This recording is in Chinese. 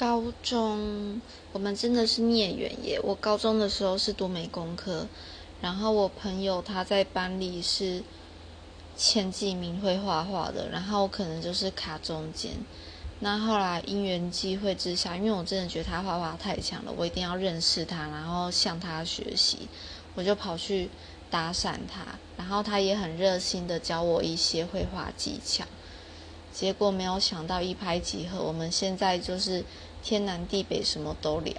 高中我们真的是孽缘耶！我高中的时候是读美工科，然后我朋友他在班里是前几名会画画的，然后我可能就是卡中间。那后来因缘际会之下，因为我真的觉得他画画太强了，我一定要认识他，然后向他学习，我就跑去搭讪他，然后他也很热心的教我一些绘画技巧。结果没有想到一拍即合，我们现在就是天南地北什么都聊。